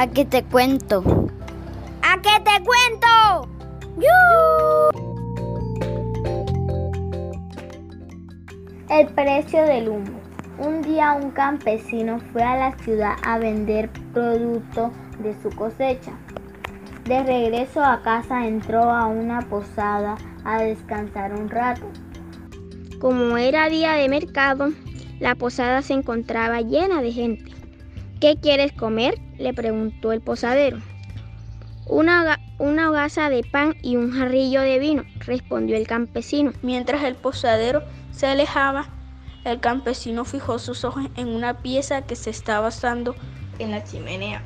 ¿A qué te cuento? ¿A qué te cuento? El precio del humo. Un día un campesino fue a la ciudad a vender producto de su cosecha. De regreso a casa entró a una posada a descansar un rato. Como era día de mercado, la posada se encontraba llena de gente. ¿Qué quieres comer? le preguntó el posadero. Una, una hogaza de pan y un jarrillo de vino, respondió el campesino. Mientras el posadero se alejaba, el campesino fijó sus ojos en una pieza que se estaba asando en la chimenea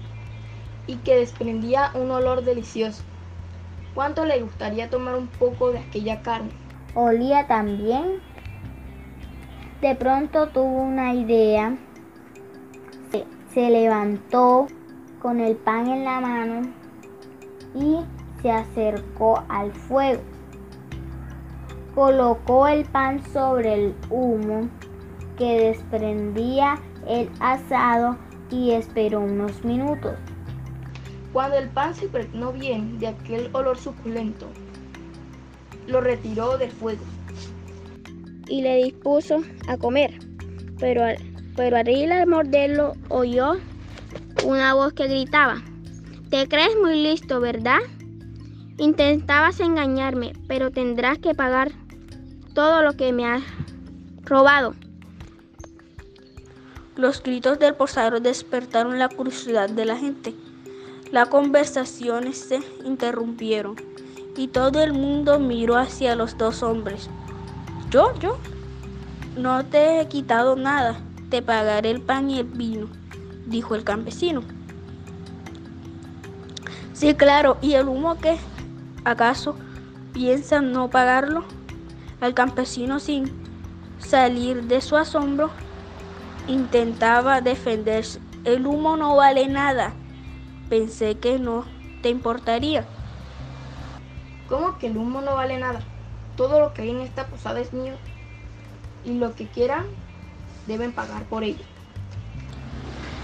y que desprendía un olor delicioso. ¿Cuánto le gustaría tomar un poco de aquella carne? Olía también. De pronto tuvo una idea. Se, levantó con el pan en la mano y se acercó al fuego. Colocó el pan sobre el humo que desprendía el asado y esperó unos minutos. Cuando el pan se impregnó bien de aquel olor suculento, lo retiró del fuego y le dispuso a comer. Pero al, pero al ir a morderlo oyó una voz que gritaba, Te crees muy listo, ¿verdad? Intentabas engañarme, pero tendrás que pagar todo lo que me has robado. Los gritos del posadero despertaron la curiosidad de la gente. Las conversaciones se interrumpieron y todo el mundo miró hacia los dos hombres. Yo, yo, no te he quitado nada, te pagaré el pan y el vino, dijo el campesino. Sí, claro, ¿y el humo qué? ¿Acaso piensan no pagarlo? El campesino sin salir de su asombro intentaba defenderse. El humo no vale nada. Pensé que no te importaría. ¿Cómo que el humo no vale nada? Todo lo que hay en esta posada es mío y lo que quieran deben pagar por ello.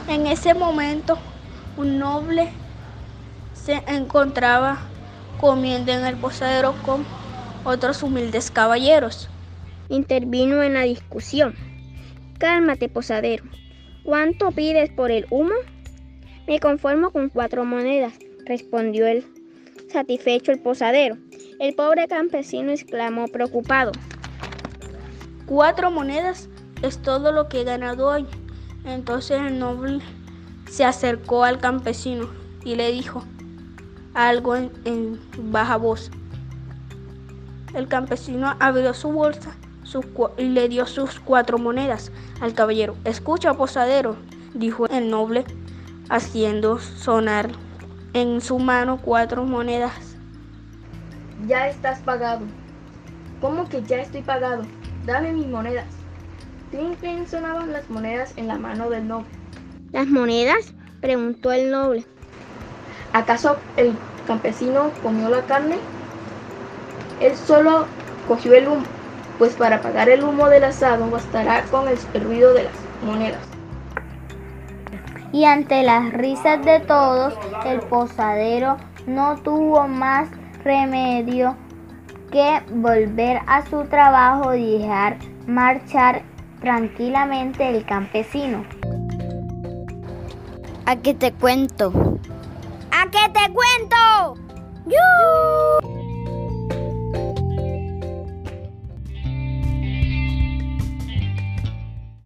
En ese momento, un noble se encontraba comiendo en el posadero con otros humildes caballeros. Intervino en la discusión. Cálmate, posadero. ¿Cuánto pides por el humo? Me conformo con cuatro monedas, respondió el satisfecho el posadero. El pobre campesino exclamó preocupado. Cuatro monedas es todo lo que he ganado hoy. Entonces el noble se acercó al campesino y le dijo algo en, baja voz. El campesino abrió su bolsa y le dio sus cuatro monedas al caballero. Escucha, posadero, dijo el noble, haciendo sonar en su mano cuatro monedas. Ya estás pagado. ¿Cómo que ya estoy pagado? Dame mis monedas. Trin, sonaban las monedas en la mano del noble. ¿Las monedas? preguntó el noble. ¿Acaso el campesino comió la carne? Él solo cogió el humo, pues para pagar el humo del asado bastará con el ruido de las monedas. Y ante las risas de todos, el posadero no tuvo más remedio que volver a su trabajo y dejar marchar tranquilamente el campesino. ¿A qué te cuento? ¿A qué te cuento?